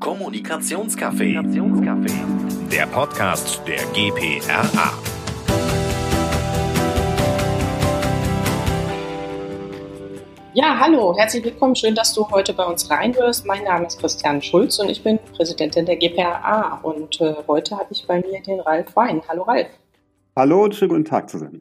Kommunikationscafé. Der Podcast der GPRA. Ja, hallo, herzlich willkommen. Schön, dass du heute bei uns reinhörst. Mein Name ist Christian Schulz und ich bin Präsidentin der GPRA. Und äh, heute habe ich bei mir den Ralf Wein. Hallo, Ralf. Hallo und schönen guten Tag zusammen.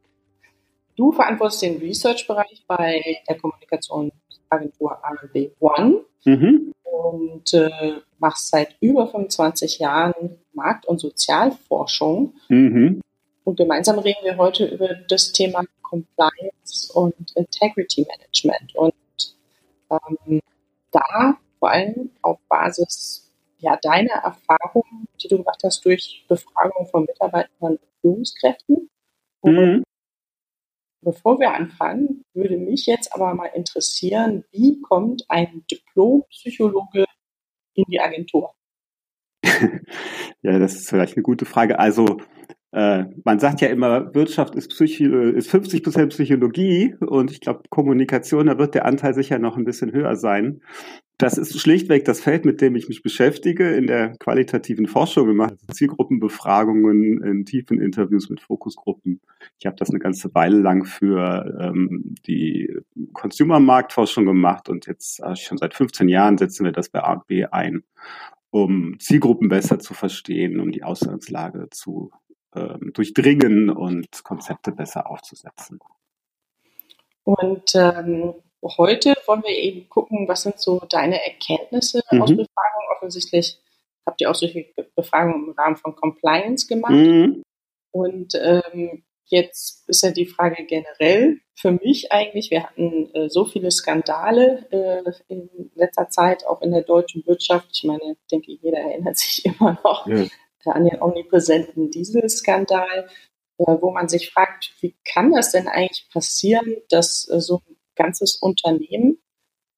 Du verantwortest den Research-Bereich bei der Kommunikationsagentur AMB One mhm. und äh, machst seit über 25 Jahren Markt- und Sozialforschung. Mhm. Und gemeinsam reden wir heute über das Thema Compliance und Integrity Management. Und ähm, da vor allem auf Basis ja, deiner Erfahrungen, die du gemacht hast durch Befragung von Mitarbeitern und Führungskräften. Mhm. Bevor wir anfangen, würde mich jetzt aber mal interessieren, wie kommt ein Diplompsychologe in die Agentur? ja, das ist vielleicht eine gute Frage. Also äh, man sagt ja immer, Wirtschaft ist, Psychi ist 50 Prozent Psychologie und ich glaube, Kommunikation, da wird der Anteil sicher noch ein bisschen höher sein. Das ist schlichtweg das Feld, mit dem ich mich beschäftige in der qualitativen Forschung. Wir machen Zielgruppenbefragungen in tiefen Interviews mit Fokusgruppen. Ich habe das eine ganze Weile lang für ähm, die Consumer-Marktforschung gemacht und jetzt äh, schon seit 15 Jahren setzen wir das bei ARB ein, um Zielgruppen besser zu verstehen, um die Ausgangslage zu ähm, durchdringen und Konzepte besser aufzusetzen. Und ähm, heute wollen wir eben gucken, was sind so deine Erkenntnisse mhm. aus Befragungen. Offensichtlich habt ihr auch solche Befragungen im Rahmen von Compliance gemacht. Mhm. Und ähm, jetzt ist ja die Frage generell für mich eigentlich, wir hatten äh, so viele Skandale äh, in letzter Zeit, auch in der deutschen Wirtschaft. Ich meine, ich denke, jeder erinnert sich immer noch ja. an den omnipräsenten Dieselskandal, äh, wo man sich fragt, wie kann das denn eigentlich passieren, dass äh, so ein ganzes Unternehmen,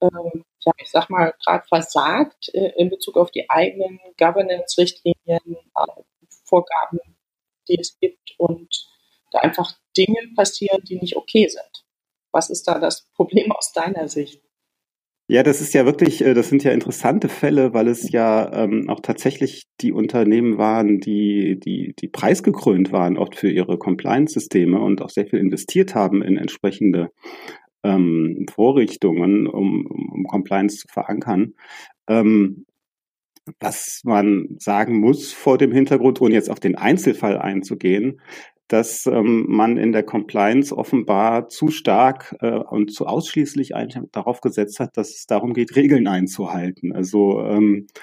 ähm, ja, ich sag mal, gerade versagt äh, in Bezug auf die eigenen Governance-Richtlinien, äh, Vorgaben, die es gibt und da einfach Dinge passieren, die nicht okay sind. Was ist da das Problem aus deiner Sicht? Ja, das ist ja wirklich, äh, das sind ja interessante Fälle, weil es ja ähm, auch tatsächlich die Unternehmen waren, die, die, die preisgekrönt waren, oft für ihre Compliance-Systeme und auch sehr viel investiert haben in entsprechende ähm, Vorrichtungen, um, um, Compliance zu verankern. Ähm, was man sagen muss vor dem Hintergrund, ohne jetzt auf den Einzelfall einzugehen, dass ähm, man in der Compliance offenbar zu stark äh, und zu ausschließlich darauf gesetzt hat, dass es darum geht, Regeln einzuhalten. Also ähm, äh,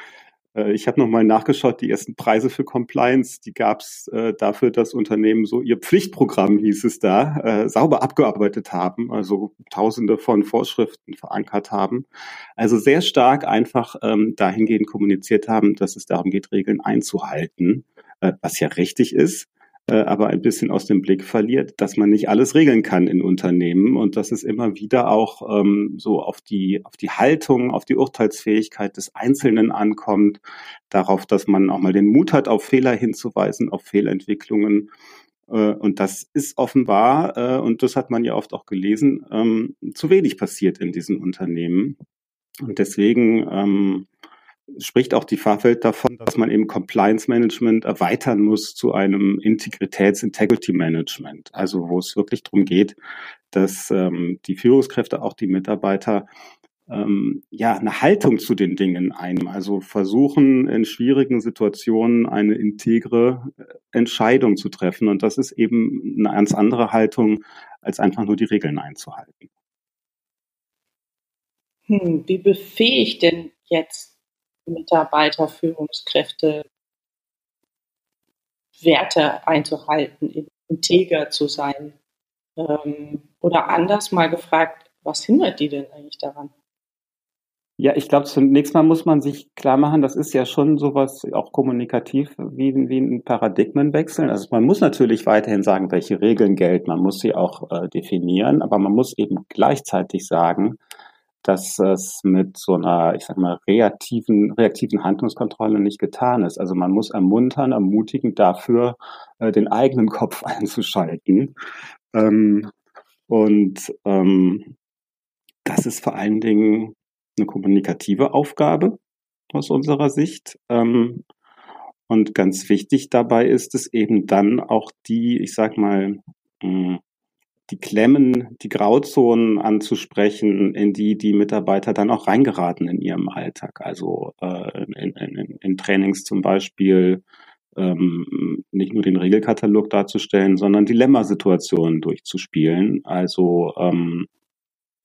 ich habe nochmal nachgeschaut, die ersten Preise für Compliance, die gab es äh, dafür, dass Unternehmen so ihr Pflichtprogramm, hieß es da, äh, sauber abgearbeitet haben, also tausende von Vorschriften verankert haben. Also sehr stark einfach ähm, dahingehend kommuniziert haben, dass es darum geht, Regeln einzuhalten, äh, was ja richtig ist äh, aber ein bisschen aus dem Blick verliert, dass man nicht alles regeln kann in Unternehmen und dass es immer wieder auch ähm, so auf die, auf die Haltung, auf die Urteilsfähigkeit des Einzelnen ankommt, darauf, dass man auch mal den Mut hat, auf Fehler hinzuweisen, auf Fehlentwicklungen. Äh, und das ist offenbar, äh, und das hat man ja oft auch gelesen, ähm, zu wenig passiert in diesen Unternehmen. Und deswegen ähm, spricht auch die Fachwelt davon, dass man eben Compliance Management erweitern muss zu einem Integritäts Integrity Management. Also wo es wirklich darum geht, dass ähm, die Führungskräfte, auch die Mitarbeiter ähm, ja eine Haltung zu den Dingen einnehmen. Also versuchen in schwierigen Situationen eine integre äh, Entscheidung zu treffen. Und das ist eben eine ganz andere Haltung, als einfach nur die Regeln einzuhalten. Hm, wie befähigt denn jetzt Mitarbeiter, Führungskräfte Werte einzuhalten, integer zu sein. Ähm, oder anders mal gefragt, was hindert die denn eigentlich daran? Ja, ich glaube, zunächst mal muss man sich klar machen, das ist ja schon sowas auch kommunikativ wie, wie ein Paradigmenwechsel. Also man muss natürlich weiterhin sagen, welche Regeln gelten, man muss sie auch äh, definieren, aber man muss eben gleichzeitig sagen, dass es mit so einer, ich sag mal, reaktiven, reaktiven Handlungskontrolle nicht getan ist. Also man muss ermuntern, ermutigen, dafür äh, den eigenen Kopf einzuschalten. Ähm, und ähm, das ist vor allen Dingen eine kommunikative Aufgabe. aus unserer Sicht. Ähm, und ganz wichtig dabei ist es eben dann auch die, ich sag mal, hm, die Klemmen, die Grauzonen anzusprechen, in die die Mitarbeiter dann auch reingeraten in ihrem Alltag. Also äh, in, in, in Trainings zum Beispiel ähm, nicht nur den Regelkatalog darzustellen, sondern Dilemmasituationen durchzuspielen. Also ähm,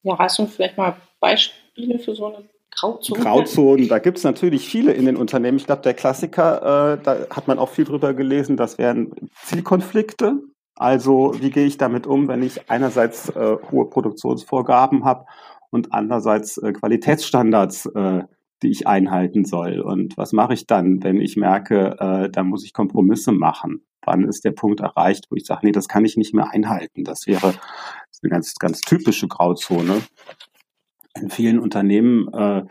ja, hast du vielleicht mal Beispiele für so eine Grauzone? Grauzonen, da gibt es natürlich viele in den Unternehmen. Ich glaube, der Klassiker, äh, da hat man auch viel drüber gelesen, das wären Zielkonflikte. Also wie gehe ich damit um, wenn ich einerseits äh, hohe Produktionsvorgaben habe und andererseits äh, Qualitätsstandards, äh, die ich einhalten soll? Und was mache ich dann, wenn ich merke, äh, da muss ich Kompromisse machen? Wann ist der Punkt erreicht, wo ich sage, nee, das kann ich nicht mehr einhalten? Das wäre eine ganz, ganz typische Grauzone. In vielen Unternehmen äh,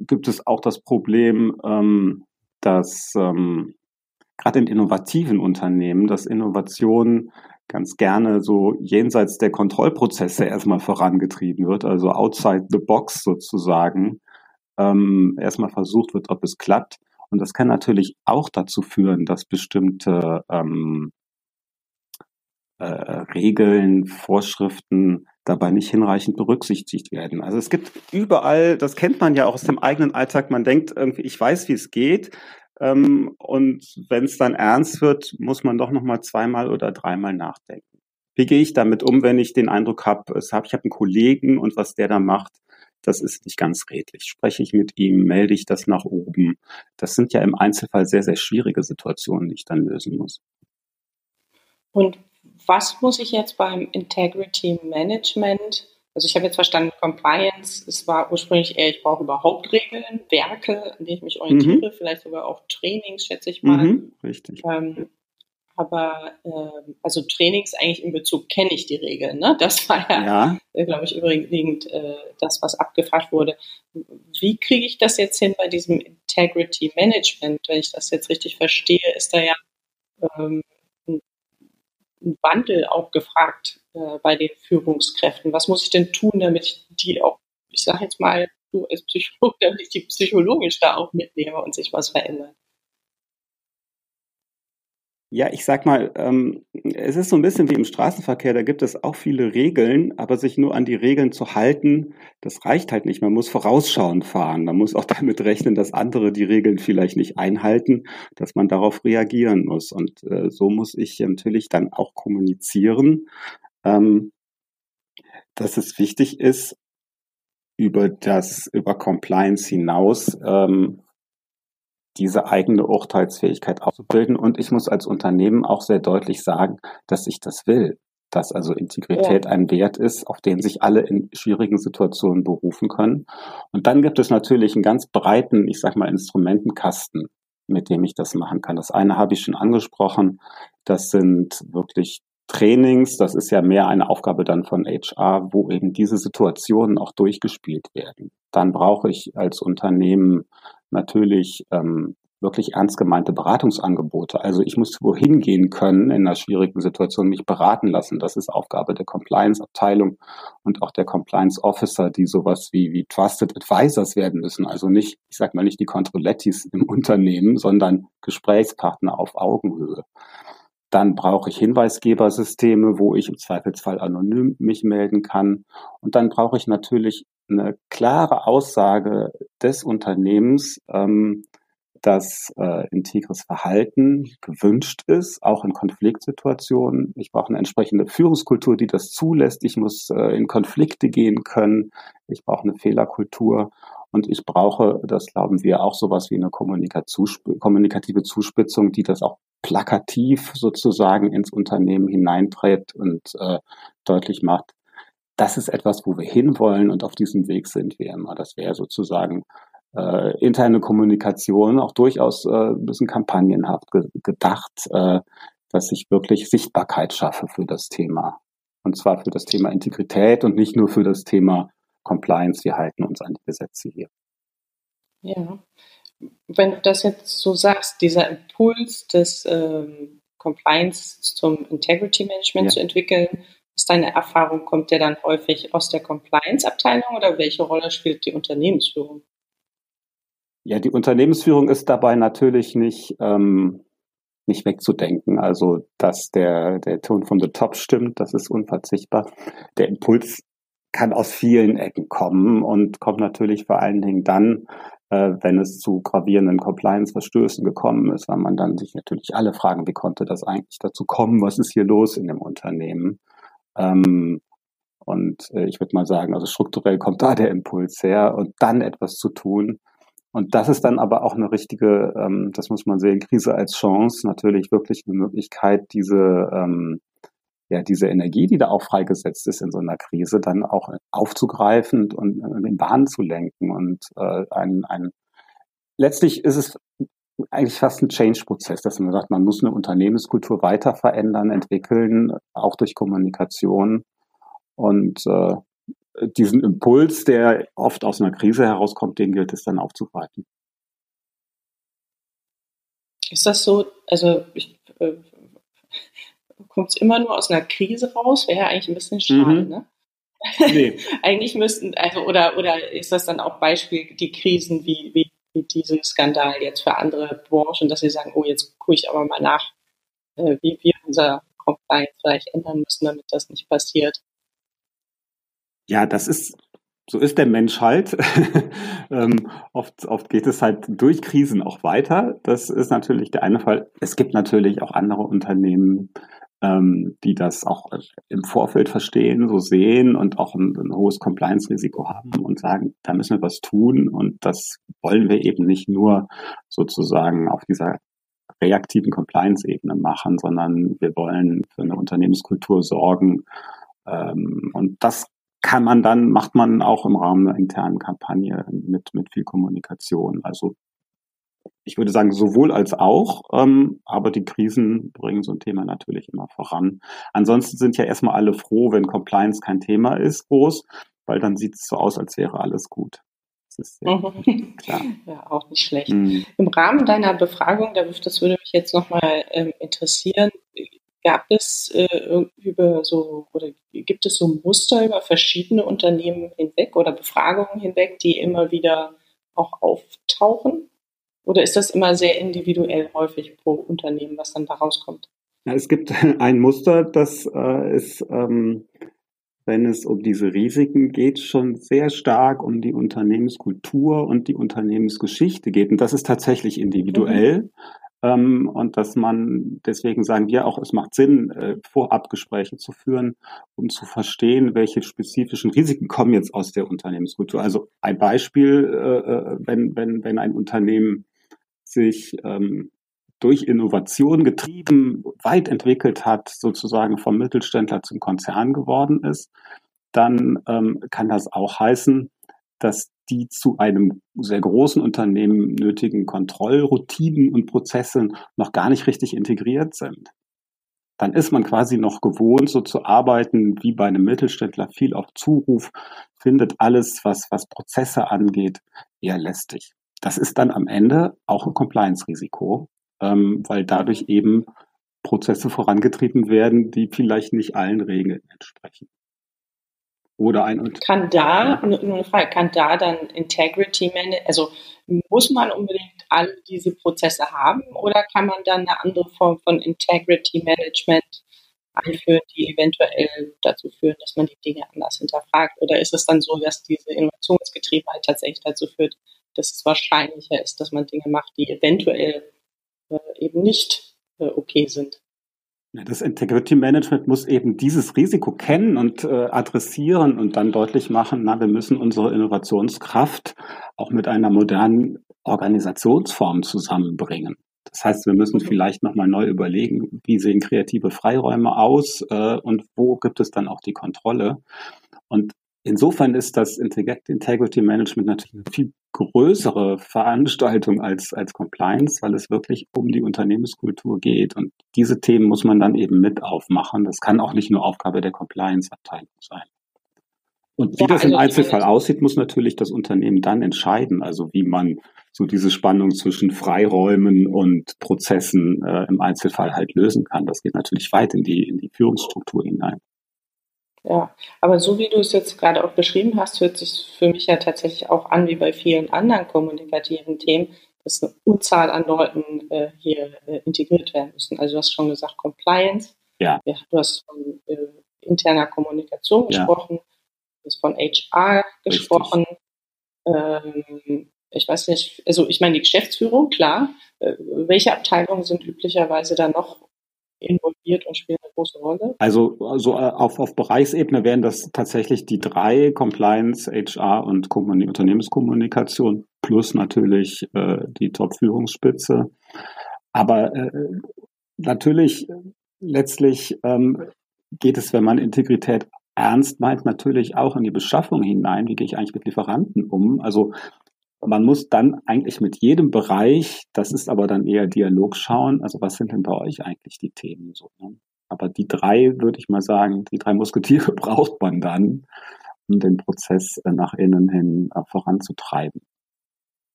gibt es auch das Problem, ähm, dass ähm, gerade in innovativen Unternehmen, dass Innovation ganz gerne so jenseits der Kontrollprozesse erstmal vorangetrieben wird, also outside the box sozusagen, ähm, erstmal versucht wird, ob es klappt. Und das kann natürlich auch dazu führen, dass bestimmte ähm, äh, Regeln, Vorschriften dabei nicht hinreichend berücksichtigt werden. Also es gibt überall, das kennt man ja auch aus dem eigenen Alltag, man denkt irgendwie, ich weiß, wie es geht, ähm, und wenn es dann ernst wird, muss man doch noch mal zweimal oder dreimal nachdenken. Wie gehe ich damit um, wenn ich den Eindruck habe, ich habe einen Kollegen und was der da macht, das ist nicht ganz redlich. Spreche ich mit ihm, melde ich das nach oben. Das sind ja im Einzelfall sehr, sehr schwierige Situationen, die ich dann lösen muss. Und was muss ich jetzt beim Integrity Management also ich habe jetzt verstanden, Compliance, es war ursprünglich eher, ich brauche überhaupt Regeln, Werke, an denen ich mich orientiere, mhm. vielleicht sogar auch Trainings, schätze ich mal. Mhm, richtig. Ähm, aber äh, also Trainings eigentlich in Bezug kenne ich die Regeln. Ne? Das war ja, ja. Äh, glaube ich, übrigens äh, das, was abgefragt wurde. Wie kriege ich das jetzt hin bei diesem Integrity Management? Wenn ich das jetzt richtig verstehe, ist da ja ähm, Wandel auch gefragt äh, bei den Führungskräften. Was muss ich denn tun, damit ich die auch, ich sage jetzt mal, du als Psychologe, damit ich die psychologisch da auch mitnehme und sich was verändert? Ja, ich sag mal, ähm, es ist so ein bisschen wie im Straßenverkehr, da gibt es auch viele Regeln, aber sich nur an die Regeln zu halten, das reicht halt nicht. Man muss vorausschauend fahren. Man muss auch damit rechnen, dass andere die Regeln vielleicht nicht einhalten, dass man darauf reagieren muss. Und äh, so muss ich natürlich dann auch kommunizieren, ähm, dass es wichtig ist, über das, über Compliance hinaus ähm, diese eigene Urteilsfähigkeit auszubilden. Und ich muss als Unternehmen auch sehr deutlich sagen, dass ich das will. Dass also Integrität ja. ein Wert ist, auf den sich alle in schwierigen Situationen berufen können. Und dann gibt es natürlich einen ganz breiten, ich sag mal, Instrumentenkasten, mit dem ich das machen kann. Das eine habe ich schon angesprochen. Das sind wirklich Trainings. Das ist ja mehr eine Aufgabe dann von HR, wo eben diese Situationen auch durchgespielt werden. Dann brauche ich als Unternehmen natürlich ähm, wirklich ernst gemeinte Beratungsangebote. Also ich muss wohin gehen können in einer schwierigen Situation, mich beraten lassen. Das ist Aufgabe der Compliance-Abteilung und auch der Compliance-Officer, die sowas wie, wie Trusted Advisors werden müssen. Also nicht, ich sag mal nicht die Controlettis im Unternehmen, sondern Gesprächspartner auf Augenhöhe. Dann brauche ich Hinweisgebersysteme, wo ich im Zweifelsfall anonym mich melden kann. Und dann brauche ich natürlich eine klare Aussage des Unternehmens, ähm, dass äh, integres Verhalten gewünscht ist, auch in Konfliktsituationen. Ich brauche eine entsprechende Führungskultur, die das zulässt. Ich muss äh, in Konflikte gehen können. Ich brauche eine Fehlerkultur. Und ich brauche, das glauben wir, auch sowas wie eine kommunikative Zuspitzung, die das auch plakativ sozusagen ins Unternehmen hineinträgt und äh, deutlich macht, das ist etwas, wo wir hinwollen und auf diesem Weg sind wir immer. Das wäre sozusagen äh, interne Kommunikation auch durchaus äh, ein bisschen kampagnenhaft ge gedacht, äh, dass ich wirklich Sichtbarkeit schaffe für das Thema. Und zwar für das Thema Integrität und nicht nur für das Thema Compliance. Wir halten uns an die Gesetze hier. Ja, wenn du das jetzt so sagst, dieser Impuls des ähm, Compliance zum Integrity Management ja. zu entwickeln, ist deine Erfahrung, kommt der dann häufig aus der Compliance-Abteilung oder welche Rolle spielt die Unternehmensführung? Ja, die Unternehmensführung ist dabei natürlich nicht, ähm, nicht wegzudenken. Also, dass der, der Ton von the top stimmt, das ist unverzichtbar. Der Impuls kann aus vielen Ecken kommen und kommt natürlich vor allen Dingen dann, äh, wenn es zu gravierenden Compliance-Verstößen gekommen ist, weil man dann sich natürlich alle fragen, wie konnte das eigentlich dazu kommen, was ist hier los in dem Unternehmen? Ähm, und äh, ich würde mal sagen, also strukturell kommt da der Impuls her und dann etwas zu tun. Und das ist dann aber auch eine richtige, ähm, das muss man sehen, Krise als Chance, natürlich wirklich eine Möglichkeit, diese ähm, ja, diese Energie, die da auch freigesetzt ist in so einer Krise, dann auch aufzugreifen und in Bahn zu lenken. Und äh, ein, ein letztlich ist es eigentlich fast ein Change-Prozess, dass man sagt, man muss eine Unternehmenskultur weiter verändern, entwickeln, auch durch Kommunikation. Und äh, diesen Impuls, der oft aus einer Krise herauskommt, den gilt es dann aufzugreifen. Ist das so, also ich äh, kommt es immer nur aus einer Krise raus, wäre ja eigentlich ein bisschen schade, mhm. ne? Nee. eigentlich müssten, also, oder, oder ist das dann auch Beispiel, die Krisen wie, wie, wie diesen Skandal jetzt für andere Branchen, dass sie sagen, oh, jetzt gucke ich aber mal nach, äh, wie wir unser Compliance vielleicht ändern müssen, damit das nicht passiert. Ja, das ist so ist der Mensch halt. ähm, oft, oft geht es halt durch Krisen auch weiter. Das ist natürlich der eine Fall. Es gibt natürlich auch andere Unternehmen, ähm, die das auch im Vorfeld verstehen, so sehen und auch ein, ein hohes Compliance-Risiko haben und sagen, da müssen wir was tun und das wollen wir eben nicht nur sozusagen auf dieser reaktiven Compliance-Ebene machen, sondern wir wollen für eine Unternehmenskultur sorgen. Ähm, und das kann man dann, macht man auch im Rahmen einer internen Kampagne mit, mit viel Kommunikation. Also ich würde sagen, sowohl als auch, ähm, aber die Krisen bringen so ein Thema natürlich immer voran. Ansonsten sind ja erstmal alle froh, wenn Compliance kein Thema ist, groß, weil dann sieht es so aus, als wäre alles gut. Das ist ja, mhm. klar. ja auch nicht schlecht. Mhm. Im Rahmen deiner Befragung, das würde mich jetzt nochmal ähm, interessieren, gab es äh, über so oder gibt es so Muster über verschiedene Unternehmen hinweg oder Befragungen hinweg, die immer wieder auch auftauchen? Oder ist das immer sehr individuell häufig pro Unternehmen, was dann da rauskommt? Ja, es gibt ein Muster, das äh, ist, ähm, wenn es um diese Risiken geht, schon sehr stark um die Unternehmenskultur und die Unternehmensgeschichte geht. Und das ist tatsächlich individuell. Mhm. Ähm, und dass man, deswegen sagen wir auch, es macht Sinn, äh, Vorabgespräche zu führen, um zu verstehen, welche spezifischen Risiken kommen jetzt aus der Unternehmenskultur. Also ein Beispiel, äh, äh wenn, wenn, wenn ein Unternehmen sich ähm, durch Innovation getrieben, weit entwickelt hat, sozusagen vom Mittelständler zum Konzern geworden ist, dann ähm, kann das auch heißen, dass die zu einem sehr großen Unternehmen nötigen Kontrollroutinen und Prozesse noch gar nicht richtig integriert sind. Dann ist man quasi noch gewohnt, so zu arbeiten wie bei einem Mittelständler, viel auf Zuruf, findet alles, was, was Prozesse angeht, eher lästig. Das ist dann am Ende auch ein Compliance-Risiko, ähm, weil dadurch eben Prozesse vorangetrieben werden, die vielleicht nicht allen Regeln entsprechen. Oder ein kann da nur eine Frage, kann da dann Integrity Management, also muss man unbedingt alle diese Prozesse haben oder kann man dann eine andere Form von Integrity Management einführen, die eventuell dazu führen, dass man die Dinge anders hinterfragt? Oder ist es dann so, dass diese Innovationsgetriebenheit tatsächlich dazu führt, dass es wahrscheinlicher ist, dass man Dinge macht, die eventuell äh, eben nicht äh, okay sind. Das Integrity Management muss eben dieses Risiko kennen und äh, adressieren und dann deutlich machen, na, wir müssen unsere Innovationskraft auch mit einer modernen Organisationsform zusammenbringen. Das heißt, wir müssen vielleicht nochmal neu überlegen, wie sehen kreative Freiräume aus äh, und wo gibt es dann auch die Kontrolle. Und insofern ist das Integrity Management natürlich eine viel größere Veranstaltung als, als Compliance, weil es wirklich um die Unternehmenskultur geht. Und diese Themen muss man dann eben mit aufmachen. Das kann auch nicht nur Aufgabe der Compliance-Abteilung sein. Und wie ja, das im also Einzelfall aussieht, muss natürlich das Unternehmen dann entscheiden, also wie man so diese Spannung zwischen Freiräumen und Prozessen äh, im Einzelfall halt lösen kann. Das geht natürlich weit in die, in die Führungsstruktur hinein. Ja, aber so wie du es jetzt gerade auch beschrieben hast, hört sich für mich ja tatsächlich auch an, wie bei vielen anderen kommunikativen Themen, dass eine Unzahl an Leuten äh, hier äh, integriert werden müssen. Also du hast schon gesagt Compliance. Ja. ja du hast von äh, interner Kommunikation gesprochen. Ja. Du hast von HR gesprochen. Ähm, ich weiß nicht, also ich meine die Geschäftsführung, klar. Äh, welche Abteilungen sind üblicherweise da noch involviert und spielen eine große Rolle? Also, also auf, auf Bereichsebene wären das tatsächlich die drei Compliance, HR und Kommunik Unternehmenskommunikation plus natürlich äh, die Top-Führungsspitze. Aber äh, natürlich letztlich ähm, geht es, wenn man Integrität ernst meint, natürlich auch in die Beschaffung hinein. Wie gehe ich eigentlich mit Lieferanten um? Also man muss dann eigentlich mit jedem Bereich, das ist aber dann eher Dialog schauen, also was sind denn bei euch eigentlich die Themen so. Ne? Aber die drei, würde ich mal sagen, die drei Musketiere braucht man dann, um den Prozess äh, nach innen hin äh, voranzutreiben.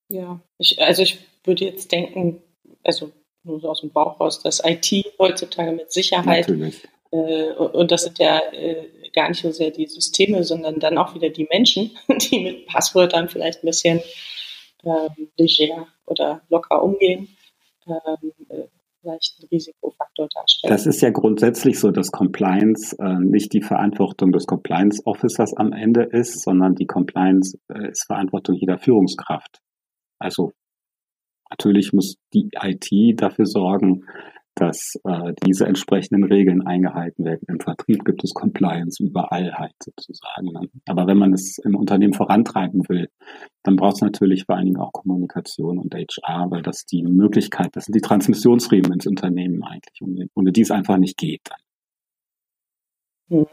Ja, ich, also ich würde jetzt denken, also nur so aus dem Bauch raus, dass IT heutzutage mit Sicherheit. Äh, und das sind ja äh, gar nicht so sehr die Systeme, sondern dann auch wieder die Menschen, die mit Passwörtern vielleicht ein bisschen ähm, leger oder locker umgehen, ähm, äh, vielleicht ein Risikofaktor darstellen. Das ist ja grundsätzlich so, dass Compliance äh, nicht die Verantwortung des Compliance Officers am Ende ist, sondern die Compliance äh, ist Verantwortung jeder Führungskraft. Also natürlich muss die IT dafür sorgen, dass äh, diese entsprechenden Regeln eingehalten werden. Im Vertrieb gibt es Compliance überall halt sozusagen. Ne? Aber wenn man es im Unternehmen vorantreiben will, dann braucht es natürlich vor allen Dingen auch Kommunikation und HR, weil das die Möglichkeit, das sind die Transmissionsriemen ins Unternehmen eigentlich, ohne, ohne die es einfach nicht geht. Hm.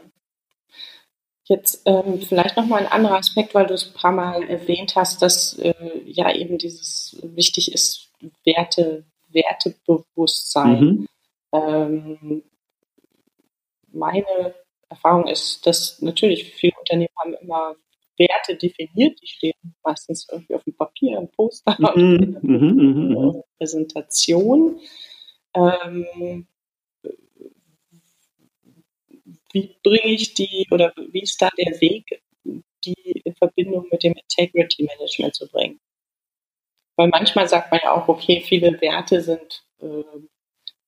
Jetzt ähm, vielleicht nochmal ein anderer Aspekt, weil du es ein paar Mal erwähnt hast, dass äh, ja eben dieses wichtig ist, Werte Wertebewusstsein. Mhm. Ähm, meine Erfahrung ist, dass natürlich viele Unternehmen haben immer Werte definiert, die stehen meistens irgendwie auf dem Papier, im Poster, mhm. in der mhm, mhm, mhm. Präsentation. Ähm, wie bringe ich die oder wie ist da der Weg, die in Verbindung mit dem Integrity Management zu bringen? Weil manchmal sagt man ja auch, okay, viele Werte sind, äh,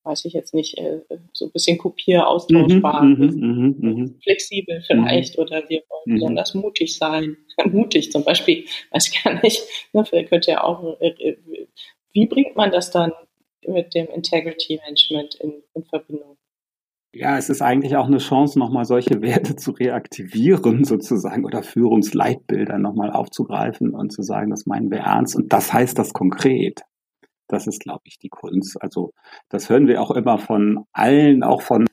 weiß ich jetzt nicht, äh, so ein bisschen kopier, austauschbar, mhm, mhm, mhm, mhm. flexibel vielleicht oder wir wollen besonders mutig sein. mutig zum Beispiel, weiß ich gar nicht. Ne, vielleicht könnte ja auch, äh, äh, wie bringt man das dann mit dem Integrity Management in, in Verbindung? Ja, es ist eigentlich auch eine Chance, nochmal solche Werte zu reaktivieren, sozusagen, oder Führungsleitbilder nochmal aufzugreifen und zu sagen, das meinen wir ernst. Und das heißt das konkret. Das ist, glaube ich, die Kunst. Also, das hören wir auch immer von allen, auch von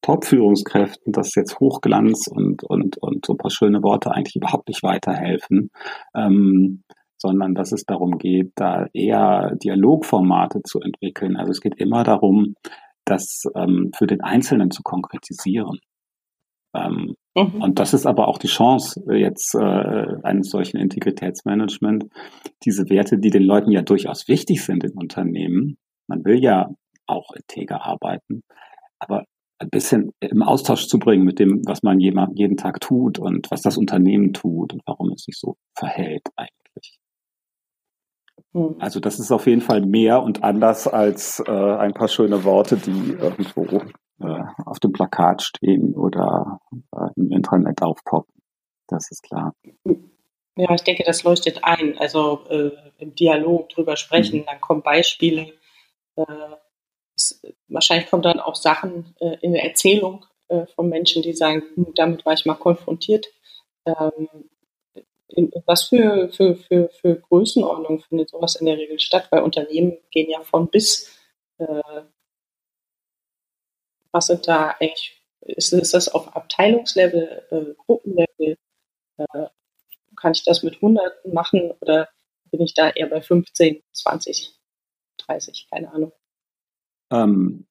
Top-Führungskräften, dass jetzt Hochglanz und, und, und so ein paar schöne Worte eigentlich überhaupt nicht weiterhelfen. Ähm, sondern dass es darum geht, da eher Dialogformate zu entwickeln. Also es geht immer darum, das ähm, für den Einzelnen zu konkretisieren. Ähm, mhm. Und das ist aber auch die Chance äh, jetzt äh, eines solchen Integritätsmanagement, diese Werte, die den Leuten ja durchaus wichtig sind im Unternehmen. Man will ja auch integer arbeiten, aber ein bisschen im Austausch zu bringen mit dem, was man jeden Tag tut und was das Unternehmen tut und warum es sich so verhält eigentlich. Hm. Also das ist auf jeden Fall mehr und anders als äh, ein paar schöne Worte, die irgendwo äh, auf dem Plakat stehen oder äh, im Internet aufpoppen. Das ist klar. Ja, ich denke, das leuchtet ein. Also äh, im Dialog drüber sprechen, mhm. dann kommen Beispiele. Äh, es, wahrscheinlich kommen dann auch Sachen äh, in der Erzählung von Menschen, die sagen, hm, damit war ich mal konfrontiert. Ähm, in, was für, für, für, für Größenordnung findet sowas in der Regel statt? Weil Unternehmen gehen ja von bis. Äh, was sind da eigentlich, ist, ist das auf Abteilungslevel, äh, Gruppenlevel? Äh, kann ich das mit Hunderten machen oder bin ich da eher bei 15, 20, 30, keine Ahnung? Ähm,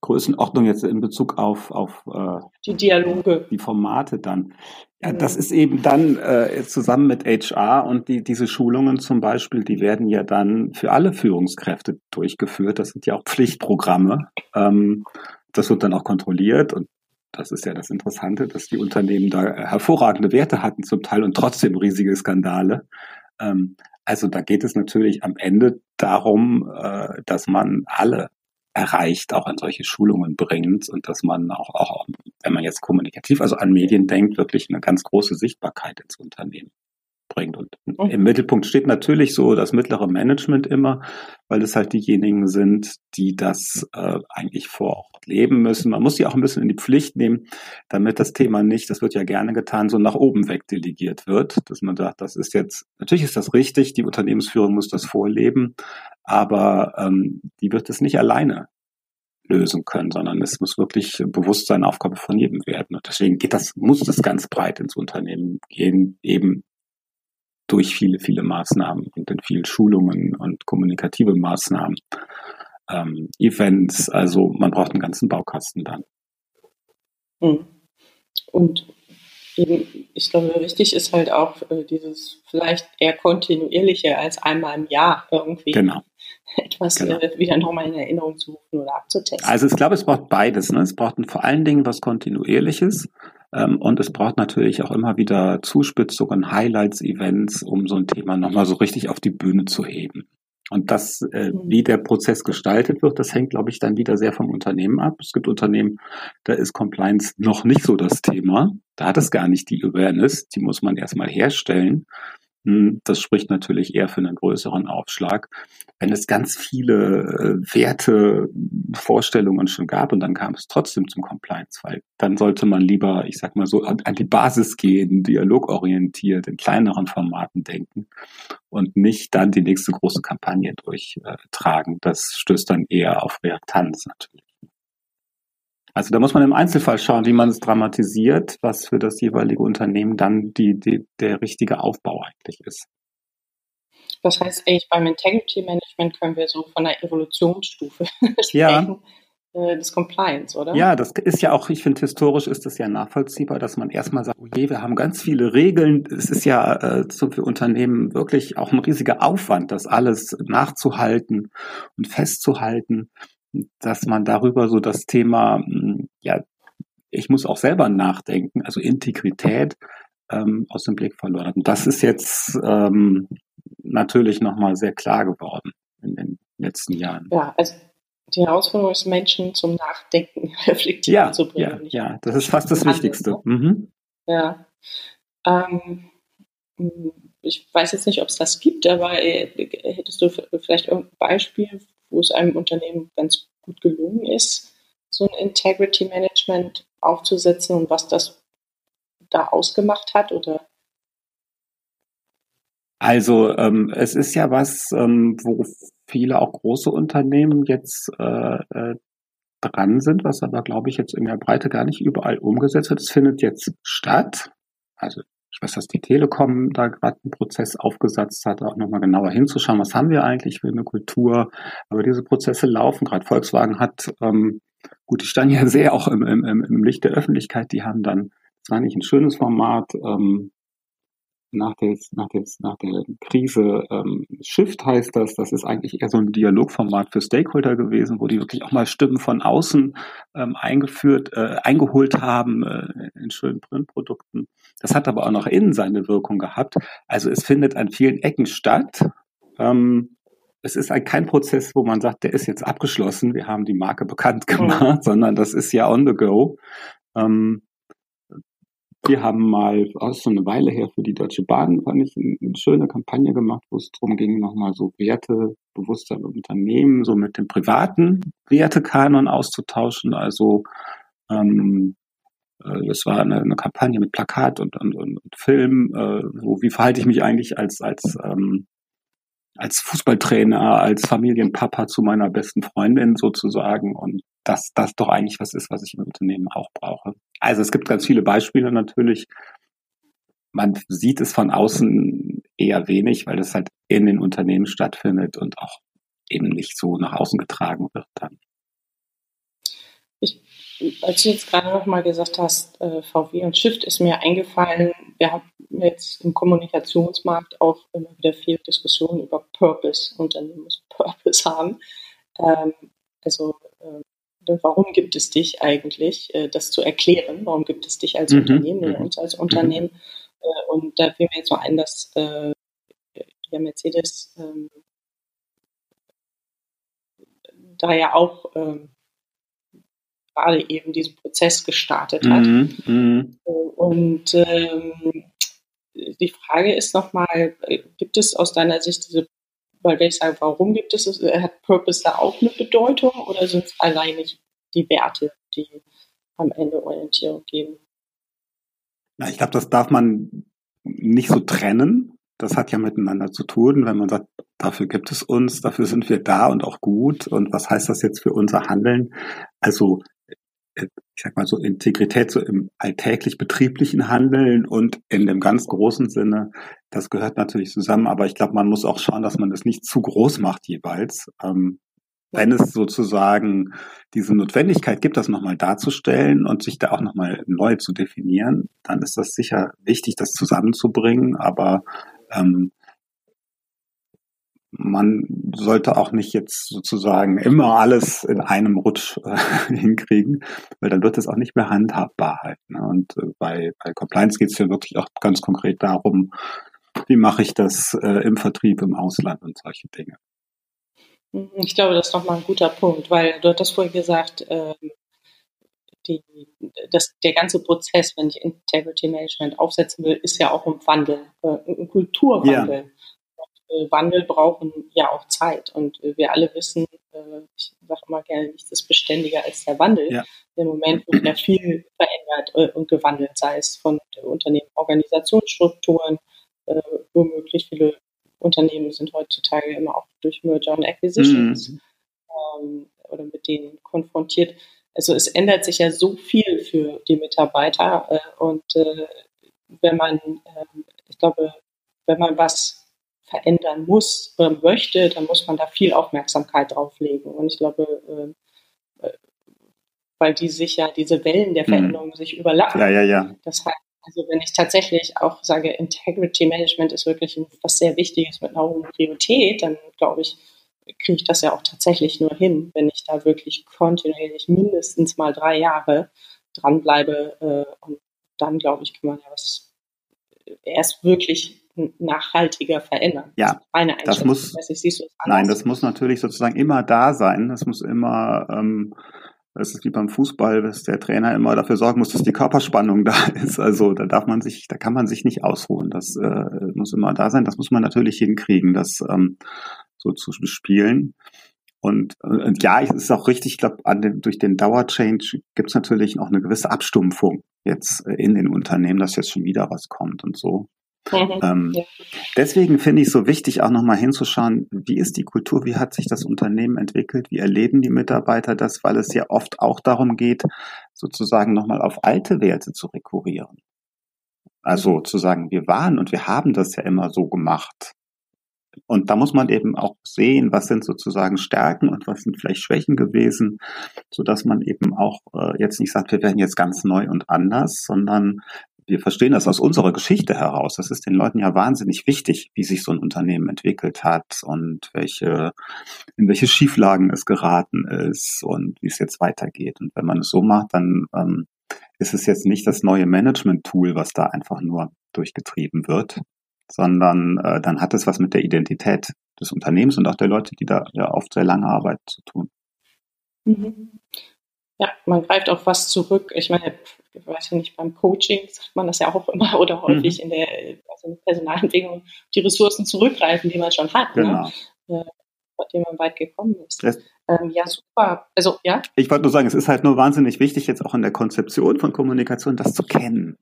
Größenordnung jetzt in Bezug auf, auf äh, die Dialoge, die Formate dann. Ja, das ist eben dann äh, zusammen mit HR und die, diese Schulungen zum Beispiel, die werden ja dann für alle Führungskräfte durchgeführt. Das sind ja auch Pflichtprogramme. Ähm, das wird dann auch kontrolliert und Das ist ja das Interessante, dass die Unternehmen da hervorragende Werte hatten zum Teil und trotzdem riesige Skandale. Ähm, also da geht es natürlich am Ende darum, äh, dass man alle erreicht, auch an solche Schulungen bringt und dass man auch, auch, wenn man jetzt kommunikativ, also an Medien denkt, wirklich eine ganz große Sichtbarkeit ins Unternehmen bringt. Und mhm. im Mittelpunkt steht natürlich so das mittlere Management immer, weil es halt diejenigen sind, die das äh, eigentlich vor Ort leben müssen. Man muss sie auch ein bisschen in die Pflicht nehmen, damit das Thema nicht, das wird ja gerne getan, so nach oben weg delegiert wird, dass man sagt, das ist jetzt, natürlich ist das richtig, die Unternehmensführung muss das vorleben, aber ähm, die wird es nicht alleine lösen können, sondern es muss wirklich Bewusstsein Aufgabe von jedem werden. Und deswegen geht das, muss das ganz breit ins Unternehmen gehen, eben durch viele, viele Maßnahmen und in vielen Schulungen und kommunikative Maßnahmen, ähm, Events. Also man braucht einen ganzen Baukasten dann. Hm. Und eben, ich glaube, wichtig ist halt auch äh, dieses vielleicht eher kontinuierliche als einmal im Jahr irgendwie. Genau. Etwas genau. wieder nochmal in Erinnerung zu rufen oder abzutesten. Also ich glaube, es braucht beides. Ne? Es braucht vor allen Dingen was Kontinuierliches ähm, und es braucht natürlich auch immer wieder Zuspitzungen, Highlights, Events, um so ein Thema nochmal so richtig auf die Bühne zu heben. Und das, äh, mhm. wie der Prozess gestaltet wird, das hängt, glaube ich, dann wieder sehr vom Unternehmen ab. Es gibt Unternehmen, da ist Compliance noch nicht so das Thema. Da hat es gar nicht die Awareness. Die muss man erstmal herstellen. Hm, das spricht natürlich eher für einen größeren Aufschlag. Wenn es ganz viele äh, Werte, Vorstellungen schon gab und dann kam es trotzdem zum Compliance-Fall, dann sollte man lieber, ich sag mal so, an, die Basis gehen, dialogorientiert, in kleineren Formaten denken und nicht dann die nächste große Kampagne durchtragen. das stößt dann eher auf Reaktanz natürlich. Also da muss man im Einzelfall schauen, wie man es dramatisiert, was für das jeweilige Unternehmen dann die, die, der richtige Aufbau eigentlich ist. Das heißt eigentlich beim Integrity Management können wir so von einer Evolutionsstufe sprechen. Ja. Äh, des Compliance, oder? Ja, das ist ja auch, ich finde, historisch ist es ja nachvollziehbar, dass man erstmal sagt, oh je, wir haben ganz viele Regeln. Es ist ja äh, so für Unternehmen wirklich auch ein riesiger Aufwand, das alles nachzuhalten und festzuhalten dass man darüber so das Thema, hm, ja, ich muss auch selber nachdenken, also Integrität ähm, aus dem Blick verloren hat. Und das ist jetzt ähm, natürlich nochmal sehr klar geworden in den letzten Jahren. Ja, also die Herausforderung ist, Menschen zum Nachdenken reflektieren ja, zu bringen. Ja, ja, das ist fast das Wichtigste. Ne? Mhm. Ja. Ähm, ich weiß jetzt nicht, ob es das gibt, aber äh, hättest du vielleicht irgendein Beispiel, wo es einem Unternehmen ganz gut gelungen ist, so ein Integrity Management aufzusetzen und was das da ausgemacht hat oder? Also ähm, es ist ja was, ähm, wo viele auch große Unternehmen jetzt äh, äh, dran sind, was aber, glaube ich, jetzt in der Breite gar nicht überall umgesetzt wird. Es findet jetzt statt. Also ich weiß, dass die Telekom da gerade einen Prozess aufgesetzt hat, auch nochmal genauer hinzuschauen, was haben wir eigentlich für eine Kultur. Aber diese Prozesse laufen gerade. Volkswagen hat, ähm, gut, die standen ja sehr auch im, im, im Licht der Öffentlichkeit, die haben dann, das war nicht ein schönes Format, ähm, nach der, nach der, nach der Krise ähm, Shift heißt das. Das ist eigentlich eher so ein Dialogformat für Stakeholder gewesen, wo die wirklich auch mal Stimmen von außen ähm, eingeführt, äh, eingeholt haben äh, in schönen Printprodukten. Das hat aber auch noch innen seine Wirkung gehabt. Also es findet an vielen Ecken statt. Ähm, es ist ein, kein Prozess, wo man sagt, der ist jetzt abgeschlossen, wir haben die Marke bekannt gemacht, mhm. sondern das ist ja on the go. Ähm, wir haben mal, aus so eine Weile her für die Deutsche Bahn, fand ich, eine schöne Kampagne gemacht, wo es darum ging, nochmal so Werte, Bewusstsein im Unternehmen, so mit dem privaten Wertekanon auszutauschen. Also ähm, äh, es war eine, eine, Kampagne mit Plakat und, und, und Film, äh, wo wie verhalte ich mich eigentlich als als ähm, als Fußballtrainer, als Familienpapa zu meiner besten Freundin sozusagen und dass das doch eigentlich was ist, was ich im Unternehmen auch brauche. Also es gibt ganz viele Beispiele natürlich. Man sieht es von außen eher wenig, weil es halt in den Unternehmen stattfindet und auch eben nicht so nach außen getragen wird dann. Ich, als du jetzt gerade noch mal gesagt hast, äh, VW und Shift, ist mir eingefallen, wir haben jetzt im Kommunikationsmarkt auch immer wieder viel Diskussionen über Purpose, Unternehmen muss Purpose haben. Ähm, also äh, warum gibt es dich eigentlich, äh, das zu erklären, warum gibt es dich als mhm. Unternehmen oder mhm. uns als Unternehmen. Mhm. und da fiel mir jetzt so ein, dass äh, Mercedes ähm, da ja auch ähm, gerade eben diesen Prozess gestartet hat. Mhm, mh. Und ähm, die Frage ist nochmal, gibt es aus deiner Sicht diese, weil ich sage, warum gibt es es, hat Purpose da auch eine Bedeutung oder sind es alleine die Werte, die am Ende Orientierung geben? Ja, ich glaube, das darf man nicht so trennen. Das hat ja miteinander zu tun, wenn man sagt, dafür gibt es uns, dafür sind wir da und auch gut. Und was heißt das jetzt für unser Handeln? Also ich sag mal so Integrität so im alltäglich betrieblichen Handeln und in dem ganz großen Sinne, das gehört natürlich zusammen, aber ich glaube, man muss auch schauen, dass man das nicht zu groß macht jeweils. Ähm, wenn es sozusagen diese Notwendigkeit gibt, das nochmal darzustellen und sich da auch nochmal neu zu definieren, dann ist das sicher wichtig, das zusammenzubringen, aber ähm, man sollte auch nicht jetzt sozusagen immer alles in einem Rutsch äh, hinkriegen, weil dann wird es auch nicht mehr handhabbar halt. Ne? Und äh, bei, bei Compliance geht es ja wirklich auch ganz konkret darum, wie mache ich das äh, im Vertrieb im Ausland und solche Dinge. Mhm, ich glaube, das ist nochmal ein guter Punkt, weil du hattest vorhin gesagt, äh, die, das, der ganze Prozess, wenn ich Integrity Management aufsetzen will, ist ja auch ein Wandel, äh, ein Kulturwandel. Ja. Äh, Wandel brauchen ja auch Zeit. Und äh, wir alle wissen, äh, ich sage immer gerne, nichts ist beständiger als der Wandel. Ja. Im Moment wird ja viel verändert und gewandelt, sei es von Unternehmen, Organisationsstrukturen, womöglich viele Unternehmen sind heutzutage immer auch durch Merger und Acquisitions mhm. ähm, oder mit denen konfrontiert. Also es ändert sich ja so viel für die Mitarbeiter und wenn man, äh, ich glaube, wenn man was verändern muss oder möchte, dann muss man da viel Aufmerksamkeit drauf legen. Und ich glaube, äh, äh weil die sich ja, diese Wellen der mhm. Veränderung mhm. sich überlappen. Ja, ja, ja. Das heißt, also wenn ich tatsächlich auch sage, Integrity Management ist wirklich was sehr Wichtiges mit einer hohen Priorität, dann glaube ich, kriege ich das ja auch tatsächlich nur hin, wenn ich da wirklich kontinuierlich mindestens mal drei Jahre dranbleibe. Äh, und dann, glaube ich, kann man ja was erst wirklich nachhaltiger verändern. Ja, meine das muss, nicht, das nein, das muss natürlich sozusagen immer da sein. Das muss immer, ähm, das ist wie beim Fußball, dass der Trainer immer dafür sorgen muss, dass die Körperspannung da ist. Also da darf man sich, da kann man sich nicht ausruhen. Das äh, muss immer da sein. Das muss man natürlich hinkriegen, das ähm, so zu bespielen. Und, und ja, es ist auch richtig, ich glaube, durch den Dauerchange gibt es natürlich noch eine gewisse Abstumpfung jetzt äh, in den Unternehmen, dass jetzt schon wieder was kommt und so. Mhm. Ähm. Deswegen finde ich es so wichtig, auch nochmal hinzuschauen, wie ist die Kultur, wie hat sich das Unternehmen entwickelt, wie erleben die Mitarbeiter das, weil es ja oft auch darum geht, sozusagen nochmal auf alte Werte zu rekurrieren. Also mhm. zu sagen, wir waren und wir haben das ja immer so gemacht. Und da muss man eben auch sehen, was sind sozusagen Stärken und was sind vielleicht Schwächen gewesen, so dass man eben auch äh, jetzt nicht sagt, wir werden jetzt ganz neu und anders, sondern wir verstehen das aus unserer Geschichte heraus. Das ist den Leuten ja wahnsinnig wichtig, wie sich so ein Unternehmen entwickelt hat und welche, in welche Schieflagen es geraten ist und wie es jetzt weitergeht. Und wenn man es so macht, dann ähm, ist es jetzt nicht das neue Management-Tool, was da einfach nur durchgetrieben wird, sondern äh, dann hat es was mit der Identität des Unternehmens und auch der Leute, die da ja oft sehr lange arbeiten, zu tun. Mhm. Ja, man greift auf was zurück. Ich meine, ich weiß ja nicht, beim Coaching sagt man das ja auch immer oder häufig mhm. in der also Personalentwicklung, die Ressourcen zurückgreifen, die man schon hat, ne? genau. ne? äh, dem man weit gekommen ist. Ähm, ja, super. Also, ja. Ich wollte nur sagen, es ist halt nur wahnsinnig wichtig, jetzt auch in der Konzeption von Kommunikation das zu kennen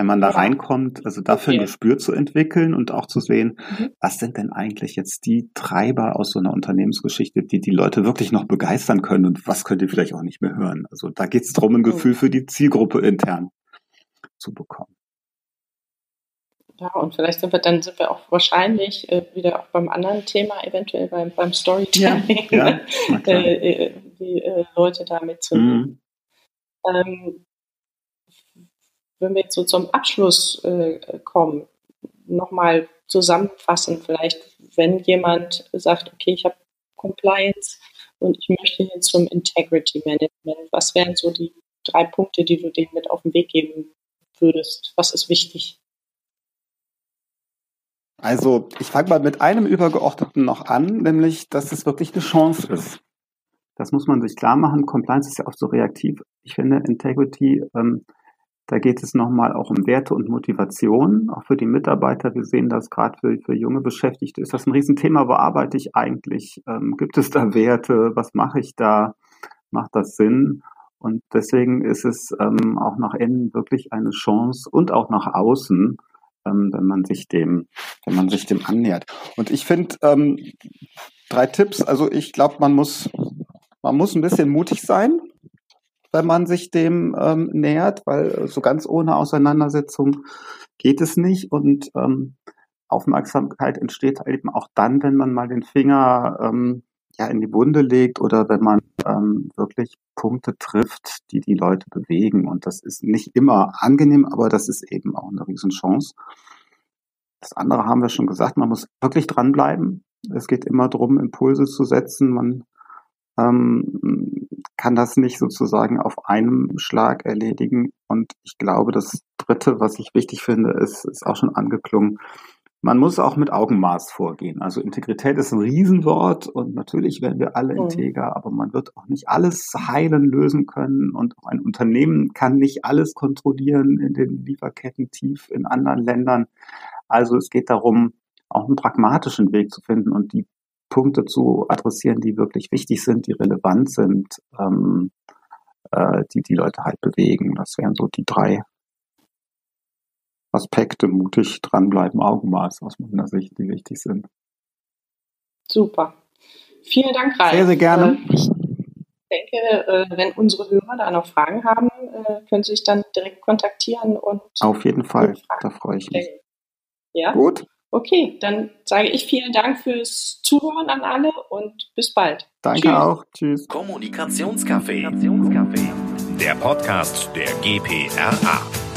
wenn man da ja. reinkommt, also dafür okay. ein Gespür zu entwickeln und auch zu sehen, mhm. was sind denn eigentlich jetzt die Treiber aus so einer Unternehmensgeschichte, die die Leute wirklich noch begeistern können und was könnt ihr vielleicht auch nicht mehr hören. Also da geht es darum, ein Gefühl für die Zielgruppe intern zu bekommen. Ja, und vielleicht sind wir dann sind wir auch wahrscheinlich äh, wieder auch beim anderen Thema, eventuell beim, beim Storytelling, ja, ja, äh, äh, die äh, Leute da mitzunehmen. Mhm. Ähm, wenn wir jetzt so zum Abschluss äh, kommen, nochmal zusammenfassen, vielleicht, wenn jemand sagt, okay, ich habe Compliance und ich möchte hin zum Integrity Management. Was wären so die drei Punkte, die du denen mit auf den Weg geben würdest? Was ist wichtig? Also ich fange mal mit einem Übergeordneten noch an, nämlich, dass es wirklich eine Chance ist. Das muss man sich klar machen. Compliance ist ja oft so reaktiv. Ich finde Integrity, ähm, da geht es nochmal auch um Werte und Motivation, auch für die Mitarbeiter. Wir sehen das gerade für, für junge Beschäftigte. Ist das ein Riesenthema? Wo arbeite ich eigentlich? Ähm, gibt es da Werte? Was mache ich da? Macht das Sinn? Und deswegen ist es ähm, auch nach innen wirklich eine Chance und auch nach außen, ähm, wenn man sich dem, wenn man sich dem annähert. Und ich finde ähm, drei Tipps. Also ich glaube, man muss, man muss ein bisschen mutig sein, wenn man sich dem ähm, nähert, weil so ganz ohne Auseinandersetzung geht es nicht. Und ähm, Aufmerksamkeit entsteht halt eben auch dann, wenn man mal den Finger ähm, ja in die Wunde legt oder wenn man ähm, wirklich Punkte trifft, die die Leute bewegen. Und das ist nicht immer angenehm, aber das ist eben auch eine Riesenchance. Das andere haben wir schon gesagt, man muss wirklich dranbleiben. Es geht immer darum, Impulse zu setzen. Man ähm, kann das nicht sozusagen auf einem Schlag erledigen. Und ich glaube, das Dritte, was ich wichtig finde, ist, ist auch schon angeklungen, man muss auch mit Augenmaß vorgehen. Also Integrität ist ein Riesenwort und natürlich werden wir alle integer, aber man wird auch nicht alles heilen lösen können und auch ein Unternehmen kann nicht alles kontrollieren in den Lieferketten tief in anderen Ländern. Also es geht darum, auch einen pragmatischen Weg zu finden und die Punkte zu adressieren, die wirklich wichtig sind, die relevant sind, ähm, äh, die die Leute halt bewegen. Das wären so die drei Aspekte, mutig dranbleiben, Augenmaß aus meiner Sicht, die wichtig sind. Super. Vielen Dank, Ralf. Sehr, sehr gerne. Äh, ich denke, äh, wenn unsere Hörer da noch Fragen haben, äh, können sie sich dann direkt kontaktieren und. Auf jeden Fall, da freue ich mich. Ja. Gut. Okay, dann sage ich vielen Dank fürs Zuhören an alle und bis bald. Danke Tschüss. auch. Tschüss. Kommunikationscafé. Der Podcast der GPRA.